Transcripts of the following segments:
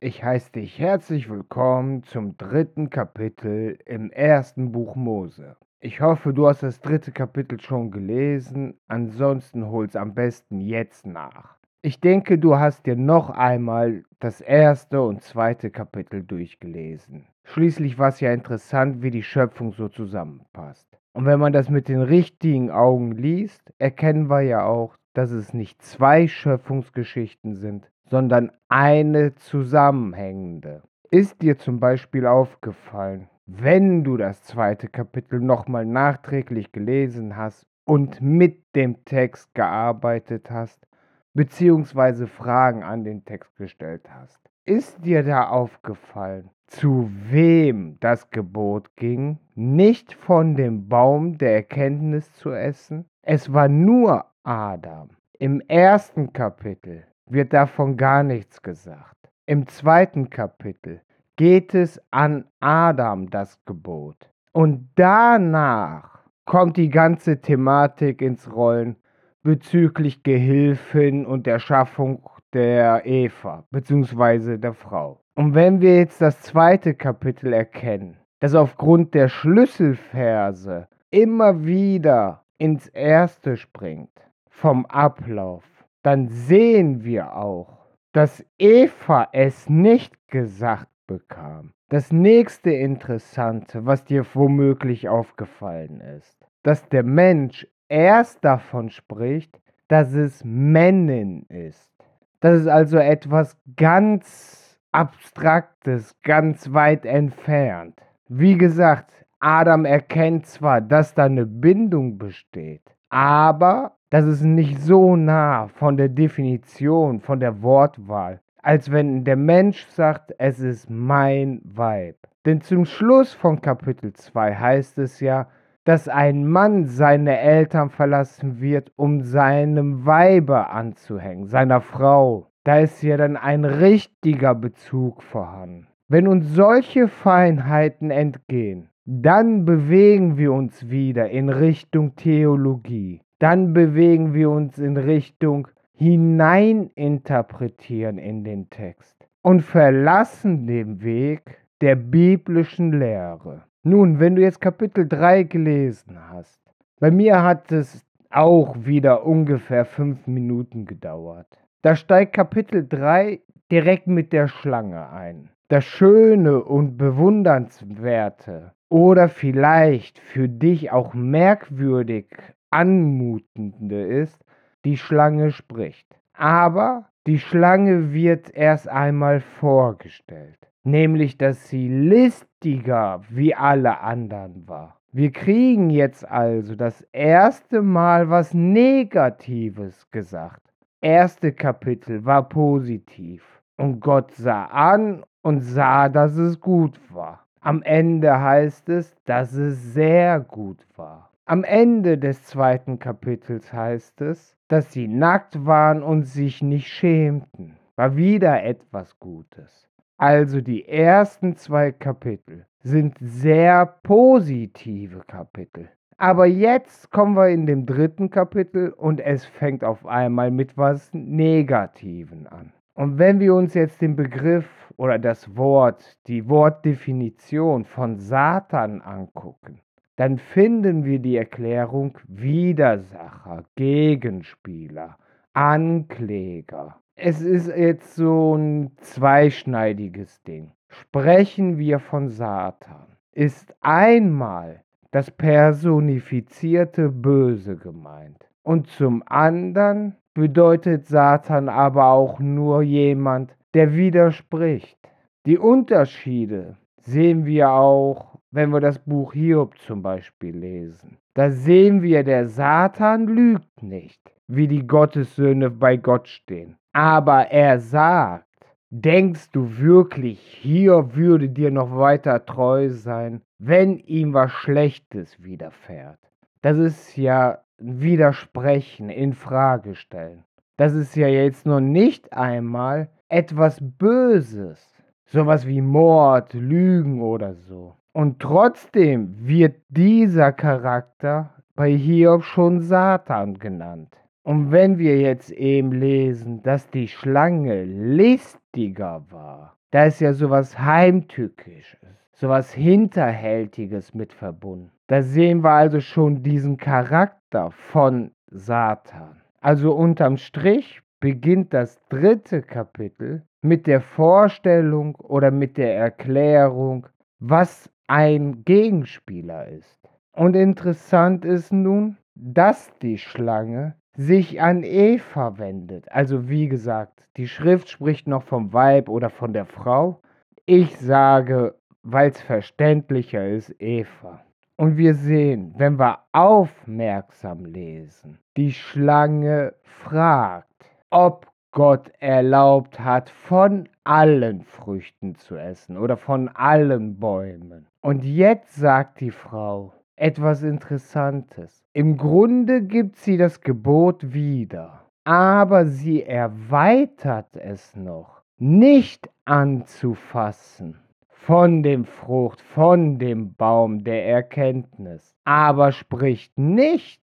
Ich heiße dich herzlich willkommen zum dritten Kapitel im ersten Buch Mose. Ich hoffe, du hast das dritte Kapitel schon gelesen, ansonsten hol's am besten jetzt nach. Ich denke, du hast dir noch einmal das erste und zweite Kapitel durchgelesen. Schließlich war es ja interessant, wie die Schöpfung so zusammenpasst. Und wenn man das mit den richtigen Augen liest, erkennen wir ja auch, dass es nicht zwei Schöpfungsgeschichten sind, sondern eine zusammenhängende. Ist dir zum Beispiel aufgefallen, wenn du das zweite Kapitel nochmal nachträglich gelesen hast und mit dem Text gearbeitet hast, beziehungsweise Fragen an den Text gestellt hast? Ist dir da aufgefallen, zu wem das Gebot ging, nicht von dem Baum der Erkenntnis zu essen? Es war nur Adam. Im ersten Kapitel wird davon gar nichts gesagt. Im zweiten Kapitel geht es an Adam das Gebot. Und danach kommt die ganze Thematik ins Rollen bezüglich Gehilfen und der Schaffung der Eva bzw. der Frau. Und wenn wir jetzt das zweite Kapitel erkennen, das aufgrund der Schlüsselverse immer wieder ins erste springt vom Ablauf, dann sehen wir auch, dass Eva es nicht gesagt bekam. Das nächste Interessante, was dir womöglich aufgefallen ist, dass der Mensch erst davon spricht, dass es Männin ist. Das ist also etwas ganz Abstraktes, ganz weit entfernt. Wie gesagt, Adam erkennt zwar, dass da eine Bindung besteht, aber das ist nicht so nah von der Definition, von der Wortwahl, als wenn der Mensch sagt, es ist mein Weib. Denn zum Schluss von Kapitel 2 heißt es ja, dass ein Mann seine Eltern verlassen wird, um seinem Weibe anzuhängen, seiner Frau. Da ist ja dann ein richtiger Bezug vorhanden. Wenn uns solche Feinheiten entgehen, dann bewegen wir uns wieder in Richtung Theologie. Dann bewegen wir uns in Richtung hineininterpretieren in den Text und verlassen den Weg der biblischen Lehre. Nun, wenn du jetzt Kapitel 3 gelesen hast, bei mir hat es auch wieder ungefähr fünf Minuten gedauert. Da steigt Kapitel 3 direkt mit der Schlange ein. Das Schöne und Bewundernswerte oder vielleicht für dich auch merkwürdig anmutende ist, die Schlange spricht. Aber die Schlange wird erst einmal vorgestellt, nämlich dass sie listiger wie alle anderen war. Wir kriegen jetzt also das erste Mal was Negatives gesagt. Erste Kapitel war positiv und Gott sah an und sah, dass es gut war. Am Ende heißt es, dass es sehr gut war. Am Ende des zweiten Kapitels heißt es, dass sie nackt waren und sich nicht schämten. War wieder etwas Gutes. Also die ersten zwei Kapitel sind sehr positive Kapitel. Aber jetzt kommen wir in dem dritten Kapitel und es fängt auf einmal mit was Negativen an. Und wenn wir uns jetzt den Begriff oder das Wort, die Wortdefinition von Satan angucken, dann finden wir die Erklärung Widersacher, Gegenspieler, Ankläger. Es ist jetzt so ein zweischneidiges Ding. Sprechen wir von Satan, ist einmal das personifizierte Böse gemeint. Und zum anderen bedeutet Satan aber auch nur jemand, der widerspricht. Die Unterschiede sehen wir auch wenn wir das Buch Hiob zum Beispiel lesen, da sehen wir, der Satan lügt nicht, wie die Gottessöhne bei Gott stehen. Aber er sagt, denkst du wirklich, Hiob würde dir noch weiter treu sein, wenn ihm was Schlechtes widerfährt? Das ist ja Widersprechen, in Frage stellen. Das ist ja jetzt noch nicht einmal etwas Böses, sowas wie Mord, Lügen oder so. Und trotzdem wird dieser Charakter bei Hiob schon Satan genannt. Und wenn wir jetzt eben lesen, dass die Schlange listiger war, da ist ja sowas Heimtückisches, sowas Hinterhältiges mit verbunden. Da sehen wir also schon diesen Charakter von Satan. Also unterm Strich beginnt das dritte Kapitel mit der Vorstellung oder mit der Erklärung, was ein Gegenspieler ist. Und interessant ist nun, dass die Schlange sich an Eva wendet. Also wie gesagt, die Schrift spricht noch vom Weib oder von der Frau. Ich sage, weil es verständlicher ist, Eva. Und wir sehen, wenn wir aufmerksam lesen, die Schlange fragt, ob Gott erlaubt hat, von allen Früchten zu essen oder von allen Bäumen. Und jetzt sagt die Frau etwas Interessantes. Im Grunde gibt sie das Gebot wieder, aber sie erweitert es noch, nicht anzufassen von dem Frucht, von dem Baum der Erkenntnis, aber spricht nicht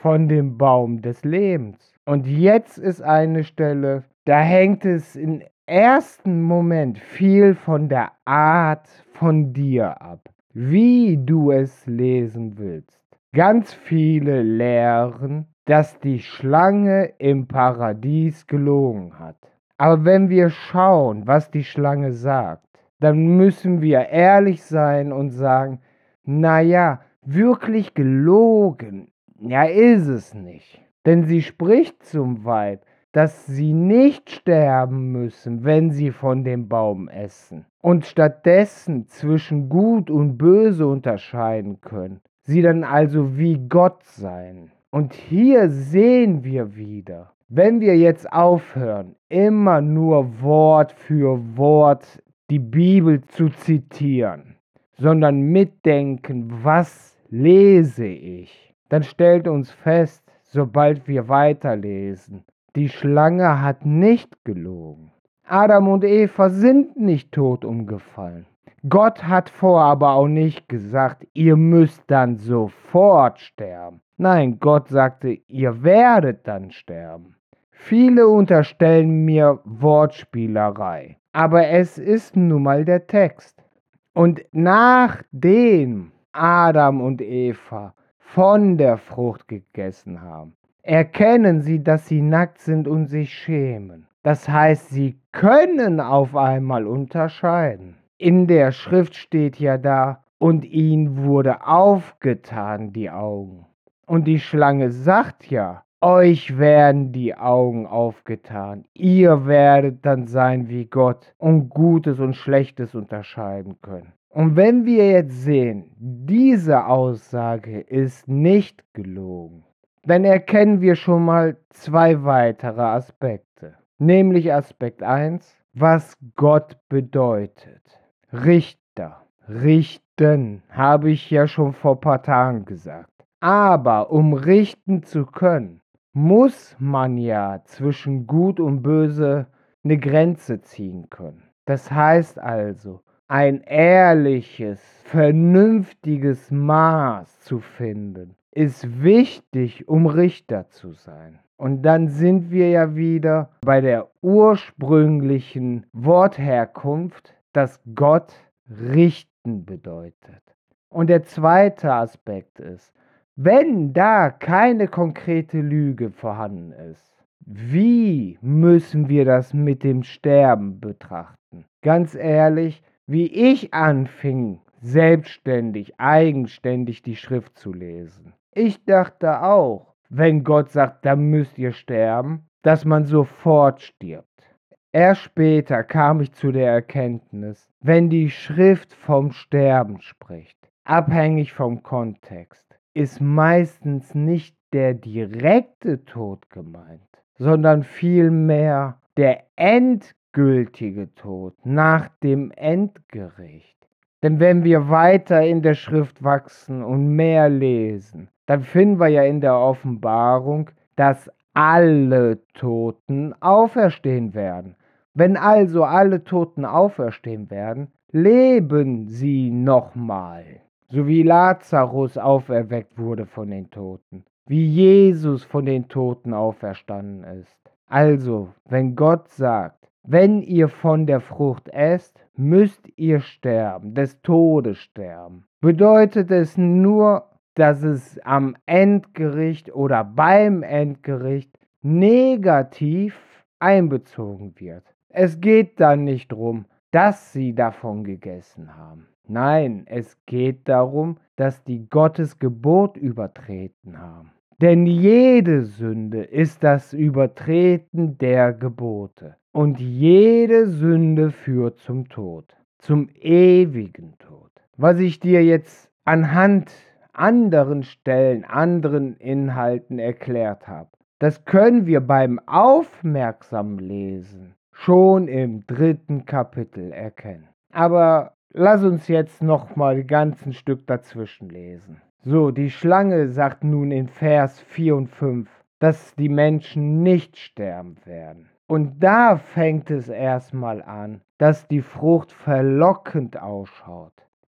von dem Baum des Lebens. Und jetzt ist eine Stelle, da hängt es im ersten Moment viel von der Art von dir ab, wie du es lesen willst. Ganz viele lehren, dass die Schlange im Paradies gelogen hat. Aber wenn wir schauen, was die Schlange sagt, dann müssen wir ehrlich sein und sagen, naja, wirklich gelogen, ja ist es nicht. Denn sie spricht zum Weib, dass sie nicht sterben müssen, wenn sie von dem Baum essen und stattdessen zwischen Gut und Böse unterscheiden können. Sie dann also wie Gott sein. Und hier sehen wir wieder, wenn wir jetzt aufhören, immer nur Wort für Wort die Bibel zu zitieren, sondern mitdenken, was lese ich, dann stellt uns fest, sobald wir weiterlesen, die Schlange hat nicht gelogen. Adam und Eva sind nicht tot umgefallen. Gott hat vor aber auch nicht gesagt, ihr müsst dann sofort sterben. Nein, Gott sagte, ihr werdet dann sterben. Viele unterstellen mir Wortspielerei. Aber es ist nun mal der Text. Und nachdem Adam und Eva von der Frucht gegessen haben, erkennen sie, dass sie nackt sind und sich schämen. Das heißt, sie können auf einmal unterscheiden. In der Schrift steht ja da, und ihnen wurde aufgetan die Augen. Und die Schlange sagt ja, euch werden die Augen aufgetan. Ihr werdet dann sein wie Gott und Gutes und Schlechtes unterscheiden können. Und wenn wir jetzt sehen, diese Aussage ist nicht gelogen, dann erkennen wir schon mal zwei weitere Aspekte. Nämlich Aspekt 1, was Gott bedeutet. Richter, richten, habe ich ja schon vor ein paar Tagen gesagt. Aber um richten zu können, muss man ja zwischen Gut und Böse eine Grenze ziehen können. Das heißt also, ein ehrliches, vernünftiges Maß zu finden, ist wichtig, um Richter zu sein. Und dann sind wir ja wieder bei der ursprünglichen Wortherkunft, dass Gott richten bedeutet. Und der zweite Aspekt ist, wenn da keine konkrete Lüge vorhanden ist, wie müssen wir das mit dem Sterben betrachten? Ganz ehrlich, wie ich anfing, selbstständig, eigenständig die Schrift zu lesen. Ich dachte auch, wenn Gott sagt, dann müsst ihr sterben, dass man sofort stirbt. Erst später kam ich zu der Erkenntnis, wenn die Schrift vom Sterben spricht, abhängig vom Kontext, ist meistens nicht der direkte Tod gemeint, sondern vielmehr der endgültige Tod nach dem Endgericht. Denn wenn wir weiter in der Schrift wachsen und mehr lesen, dann finden wir ja in der Offenbarung, dass alle Toten auferstehen werden. Wenn also alle Toten auferstehen werden, leben sie nochmal so wie Lazarus auferweckt wurde von den Toten, wie Jesus von den Toten auferstanden ist. Also, wenn Gott sagt, wenn ihr von der Frucht esst, müsst ihr sterben, des Todes sterben, bedeutet es nur, dass es am Endgericht oder beim Endgericht negativ einbezogen wird. Es geht dann nicht darum, dass sie davon gegessen haben. Nein, es geht darum, dass die Gottes Gebot übertreten haben. Denn jede Sünde ist das Übertreten der Gebote. Und jede Sünde führt zum Tod, zum ewigen Tod. Was ich dir jetzt anhand anderen Stellen, anderen Inhalten erklärt habe, das können wir beim aufmerksamen Lesen schon im dritten Kapitel erkennen. Aber lass uns jetzt noch mal ein ganzes Stück dazwischen lesen. So, die Schlange sagt nun in Vers 4 und 5, dass die Menschen nicht sterben werden. Und da fängt es erstmal an, dass die Frucht verlockend ausschaut.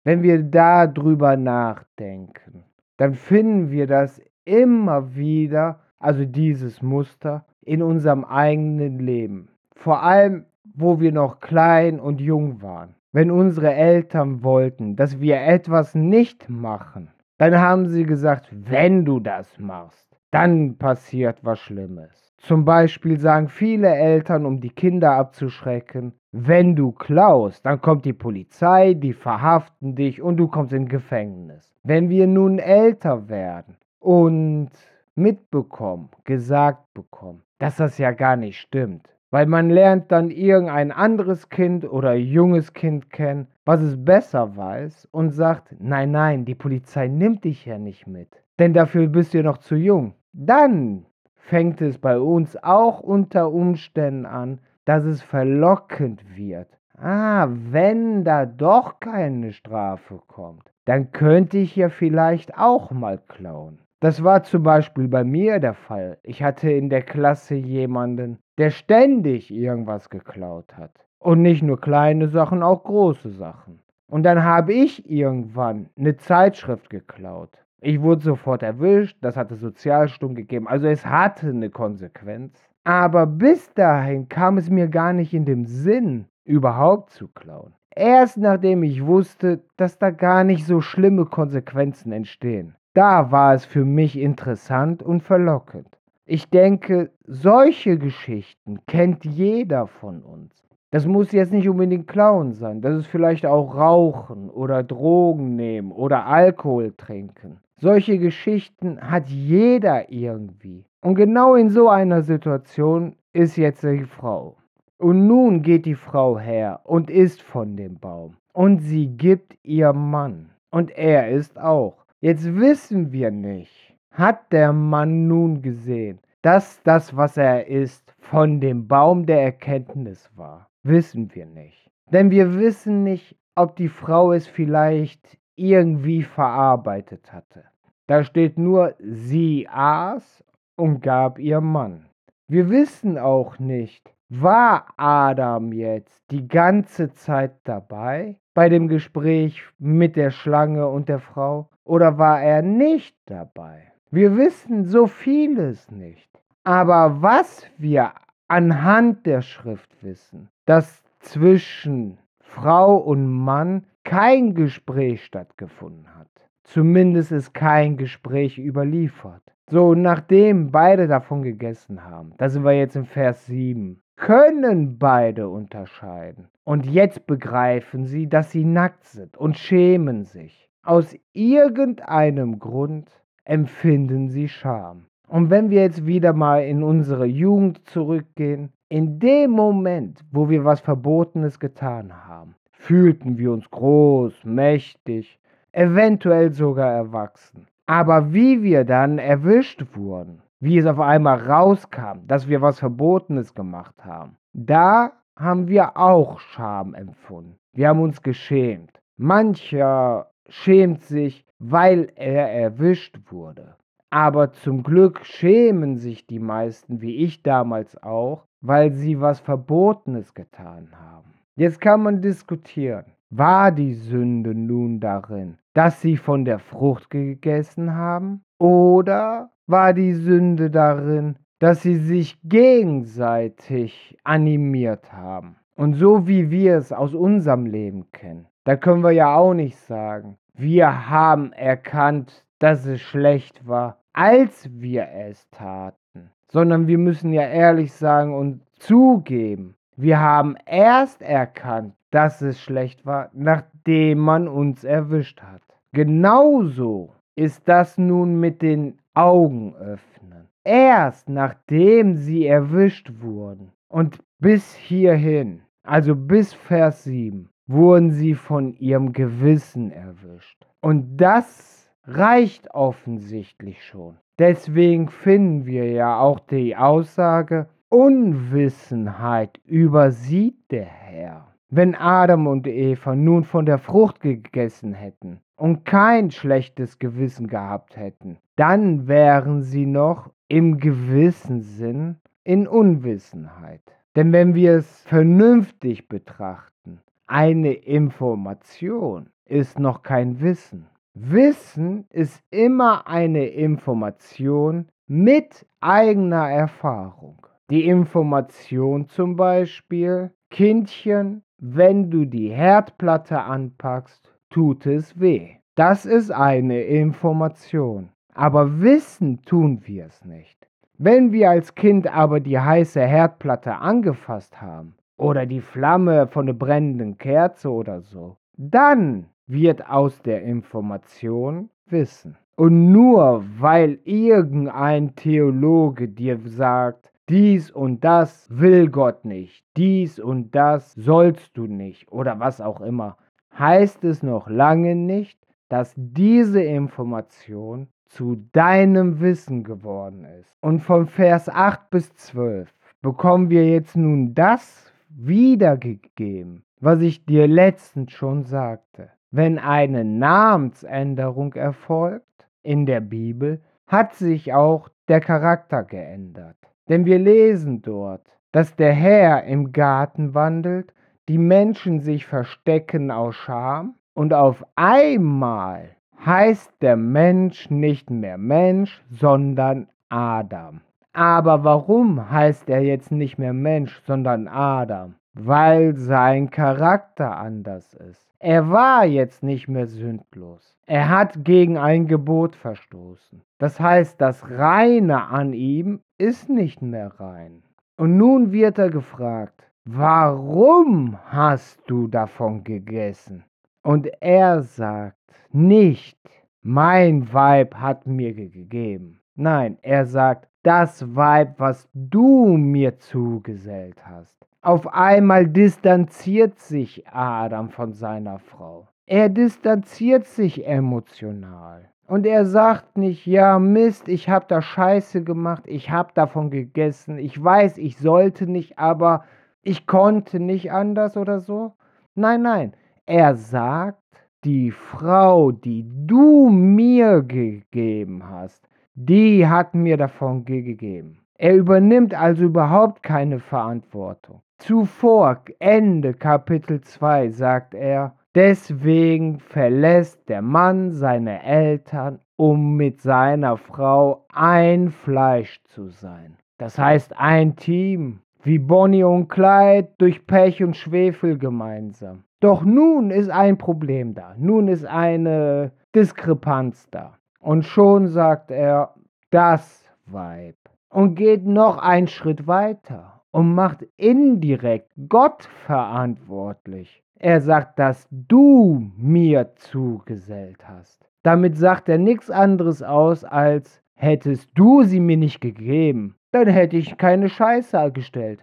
Wenn wir darüber nachdenken, dann finden wir das immer wieder, also dieses Muster, in unserem eigenen Leben. Vor allem, wo wir noch klein und jung waren. Wenn unsere Eltern wollten, dass wir etwas nicht machen, dann haben sie gesagt, wenn du das machst, dann passiert was Schlimmes. Zum Beispiel sagen viele Eltern, um die Kinder abzuschrecken, wenn du klaust, dann kommt die Polizei, die verhaften dich und du kommst in Gefängnis. Wenn wir nun älter werden und mitbekommen, gesagt bekommen, dass das ja gar nicht stimmt, weil man lernt dann irgendein anderes Kind oder junges Kind kennen, was es besser weiß und sagt, nein, nein, die Polizei nimmt dich ja nicht mit, denn dafür bist du noch zu jung. Dann fängt es bei uns auch unter Umständen an, dass es verlockend wird. Ah, wenn da doch keine Strafe kommt, dann könnte ich ja vielleicht auch mal klauen. Das war zum Beispiel bei mir der Fall. Ich hatte in der Klasse jemanden, der ständig irgendwas geklaut hat. Und nicht nur kleine Sachen, auch große Sachen. Und dann habe ich irgendwann eine Zeitschrift geklaut. Ich wurde sofort erwischt, das hatte Sozialstunden gegeben, also es hatte eine Konsequenz. Aber bis dahin kam es mir gar nicht in den Sinn, überhaupt zu klauen. Erst nachdem ich wusste, dass da gar nicht so schlimme Konsequenzen entstehen. Da war es für mich interessant und verlockend. Ich denke, solche Geschichten kennt jeder von uns. Das muss jetzt nicht unbedingt Klauen sein. Das ist vielleicht auch Rauchen oder Drogen nehmen oder Alkohol trinken. Solche Geschichten hat jeder irgendwie. Und genau in so einer Situation ist jetzt die Frau. Und nun geht die Frau her und isst von dem Baum. Und sie gibt ihr Mann. Und er isst auch. Jetzt wissen wir nicht, hat der Mann nun gesehen, dass das, was er ist, von dem Baum der Erkenntnis war? Wissen wir nicht. Denn wir wissen nicht, ob die Frau es vielleicht irgendwie verarbeitet hatte. Da steht nur, sie aß und gab ihr Mann. Wir wissen auch nicht, war Adam jetzt die ganze Zeit dabei bei dem Gespräch mit der Schlange und der Frau oder war er nicht dabei? Wir wissen so vieles nicht. Aber was wir anhand der Schrift wissen, dass zwischen Frau und Mann kein Gespräch stattgefunden hat. Zumindest ist kein Gespräch überliefert. So, nachdem beide davon gegessen haben, da sind wir jetzt im Vers 7, können beide unterscheiden. Und jetzt begreifen sie, dass sie nackt sind und schämen sich. Aus irgendeinem Grund empfinden sie Scham. Und wenn wir jetzt wieder mal in unsere Jugend zurückgehen, in dem Moment, wo wir was Verbotenes getan haben, fühlten wir uns groß, mächtig, eventuell sogar erwachsen. Aber wie wir dann erwischt wurden, wie es auf einmal rauskam, dass wir was Verbotenes gemacht haben, da haben wir auch Scham empfunden. Wir haben uns geschämt. Mancher schämt sich, weil er erwischt wurde. Aber zum Glück schämen sich die meisten, wie ich damals auch, weil sie was Verbotenes getan haben. Jetzt kann man diskutieren, war die Sünde nun darin, dass sie von der Frucht gegessen haben? Oder war die Sünde darin, dass sie sich gegenseitig animiert haben? Und so wie wir es aus unserem Leben kennen, da können wir ja auch nicht sagen, wir haben erkannt, dass es schlecht war, als wir es taten, sondern wir müssen ja ehrlich sagen und zugeben, wir haben erst erkannt, dass es schlecht war, nachdem man uns erwischt hat. Genauso ist das nun mit den Augen öffnen. Erst nachdem sie erwischt wurden und bis hierhin, also bis Vers 7, wurden sie von ihrem Gewissen erwischt. Und das reicht offensichtlich schon. Deswegen finden wir ja auch die Aussage, Unwissenheit übersieht der Herr. Wenn Adam und Eva nun von der Frucht gegessen hätten und kein schlechtes Gewissen gehabt hätten, dann wären sie noch im gewissen Sinn in Unwissenheit. Denn wenn wir es vernünftig betrachten, eine Information ist noch kein Wissen. Wissen ist immer eine Information mit eigener Erfahrung. Die Information zum Beispiel, Kindchen, wenn du die Herdplatte anpackst, tut es weh. Das ist eine Information. Aber wissen tun wir es nicht. Wenn wir als Kind aber die heiße Herdplatte angefasst haben oder die Flamme von der brennenden Kerze oder so, dann wird aus der Information Wissen. Und nur weil irgendein Theologe dir sagt, dies und das will Gott nicht, dies und das sollst du nicht oder was auch immer, heißt es noch lange nicht, dass diese Information zu deinem Wissen geworden ist. Und von Vers 8 bis 12 bekommen wir jetzt nun das wiedergegeben, was ich dir letztens schon sagte. Wenn eine Namensänderung erfolgt in der Bibel, hat sich auch der Charakter geändert. Denn wir lesen dort, dass der Herr im Garten wandelt, die Menschen sich verstecken aus Scham und auf einmal heißt der Mensch nicht mehr Mensch, sondern Adam. Aber warum heißt er jetzt nicht mehr Mensch, sondern Adam? Weil sein Charakter anders ist. Er war jetzt nicht mehr sündlos. Er hat gegen ein Gebot verstoßen. Das heißt, das Reine an ihm ist nicht mehr rein. Und nun wird er gefragt, warum hast du davon gegessen? Und er sagt nicht, mein Weib hat mir gegeben. Nein, er sagt, das Weib, was du mir zugesellt hast. Auf einmal distanziert sich Adam von seiner Frau. Er distanziert sich emotional. Und er sagt nicht, ja Mist, ich habe da Scheiße gemacht, ich habe davon gegessen, ich weiß, ich sollte nicht, aber ich konnte nicht anders oder so. Nein, nein, er sagt, die Frau, die du mir gegeben hast, die hat mir davon gegeben. Er übernimmt also überhaupt keine Verantwortung. Zuvor, Ende Kapitel 2, sagt er, deswegen verlässt der Mann seine Eltern, um mit seiner Frau ein Fleisch zu sein. Das heißt ein Team, wie Bonnie und Clyde durch Pech und Schwefel gemeinsam. Doch nun ist ein Problem da, nun ist eine Diskrepanz da. Und schon sagt er, das Weib. Und geht noch einen Schritt weiter und macht indirekt Gott verantwortlich. Er sagt, dass du mir zugesellt hast. Damit sagt er nichts anderes aus, als hättest du sie mir nicht gegeben, dann hätte ich keine Scheiße gestellt.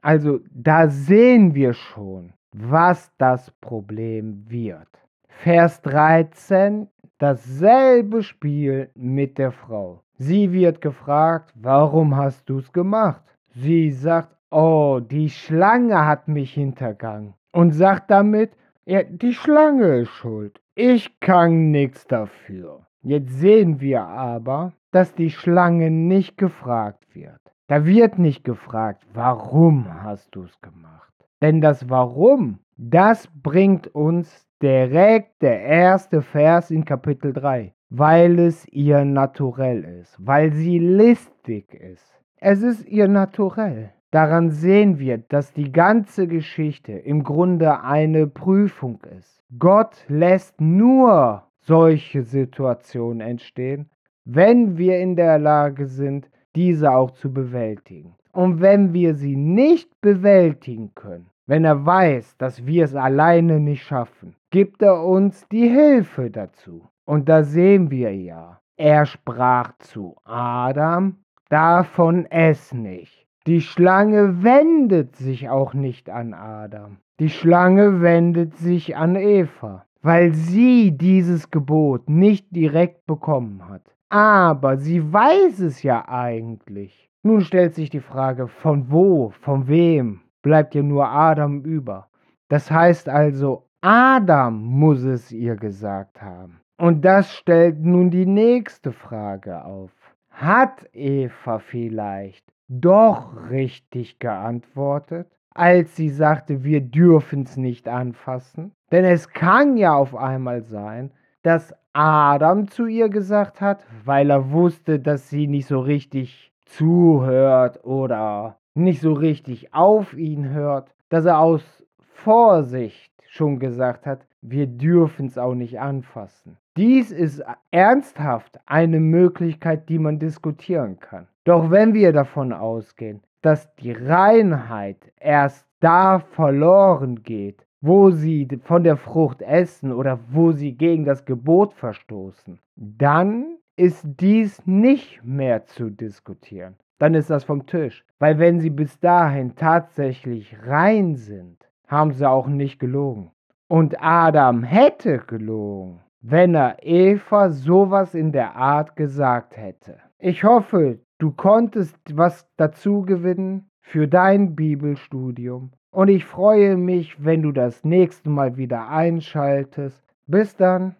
Also da sehen wir schon, was das Problem wird. Vers 13, dasselbe Spiel mit der Frau. Sie wird gefragt, warum hast du es gemacht? Sie sagt, oh, die Schlange hat mich hintergangen. Und sagt damit, ja, die Schlange ist schuld. Ich kann nichts dafür. Jetzt sehen wir aber, dass die Schlange nicht gefragt wird. Da wird nicht gefragt, warum hast du es gemacht? Denn das Warum, das bringt uns direkt der erste Vers in Kapitel 3. weil es ihr Naturell ist, weil sie listig ist. Es ist ihr Naturell. Daran sehen wir, dass die ganze Geschichte im Grunde eine Prüfung ist. Gott lässt nur solche Situationen entstehen, wenn wir in der Lage sind, diese auch zu bewältigen. Und wenn wir sie nicht bewältigen können, wenn er weiß, dass wir es alleine nicht schaffen, gibt er uns die Hilfe dazu. Und da sehen wir ja, er sprach zu Adam, davon ess nicht. Die Schlange wendet sich auch nicht an Adam. Die Schlange wendet sich an Eva, weil sie dieses Gebot nicht direkt bekommen hat. Aber sie weiß es ja eigentlich. Nun stellt sich die Frage, von wo, von wem bleibt ja nur Adam über. Das heißt also, Adam muss es ihr gesagt haben. Und das stellt nun die nächste Frage auf. Hat Eva vielleicht doch richtig geantwortet, als sie sagte, wir dürfen es nicht anfassen? Denn es kann ja auf einmal sein, dass Adam zu ihr gesagt hat, weil er wusste, dass sie nicht so richtig zuhört oder nicht so richtig auf ihn hört, dass er aus Vorsicht schon gesagt hat, wir dürfen es auch nicht anfassen. Dies ist ernsthaft eine Möglichkeit, die man diskutieren kann. Doch wenn wir davon ausgehen, dass die Reinheit erst da verloren geht, wo sie von der Frucht essen oder wo sie gegen das Gebot verstoßen, dann ist dies nicht mehr zu diskutieren. Dann ist das vom Tisch. Weil wenn sie bis dahin tatsächlich rein sind, haben sie auch nicht gelogen. Und Adam hätte gelogen, wenn er Eva sowas in der Art gesagt hätte. Ich hoffe, du konntest was dazu gewinnen für dein Bibelstudium. Und ich freue mich, wenn du das nächste Mal wieder einschaltest. Bis dann.